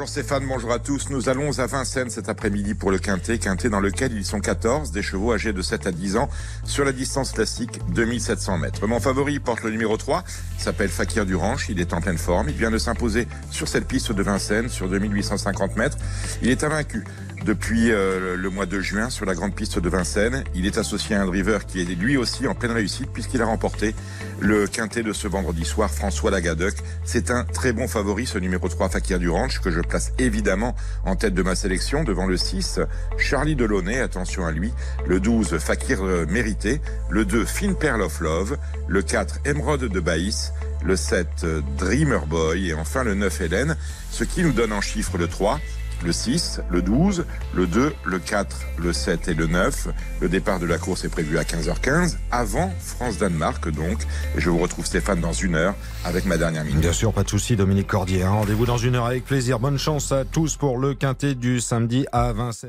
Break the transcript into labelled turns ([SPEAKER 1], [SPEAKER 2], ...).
[SPEAKER 1] Bonjour Stéphane, bonjour à tous. Nous allons à Vincennes cet après-midi pour le Quintet. Quintet dans lequel ils sont 14, des chevaux âgés de 7 à 10 ans, sur la distance classique 2700 mètres. Mon favori porte le numéro 3, s'appelle Fakir Duranche, il est en pleine forme. Il vient de s'imposer sur cette piste de Vincennes, sur 2850 mètres. Il est invaincu depuis euh, le mois de juin sur la grande piste de Vincennes. Il est associé à un driver qui est lui aussi en pleine réussite puisqu'il a remporté le quintet de ce vendredi soir, François Lagadec. C'est un très bon favori, ce numéro 3, Fakir Duranche, que je place évidemment en tête de ma sélection devant le 6, Charlie Delaunay, attention à lui, le 12, Fakir euh, Mérité, le 2, Fine Pearl of Love, le 4, Emerald de Baïs, le 7, euh, Dreamer Boy et enfin le 9, Hélène, ce qui nous donne en chiffre le 3, le 6, le 12, le 2, le 4, le 7 et le 9. Le départ de la course est prévu à 15h15, avant France-Danemark donc. Et je vous retrouve Stéphane dans une heure avec ma dernière minute.
[SPEAKER 2] Bien sûr, pas de souci, Dominique Cordier. Rendez-vous dans une heure avec plaisir. Bonne chance à tous pour le quintet du samedi à Vincennes.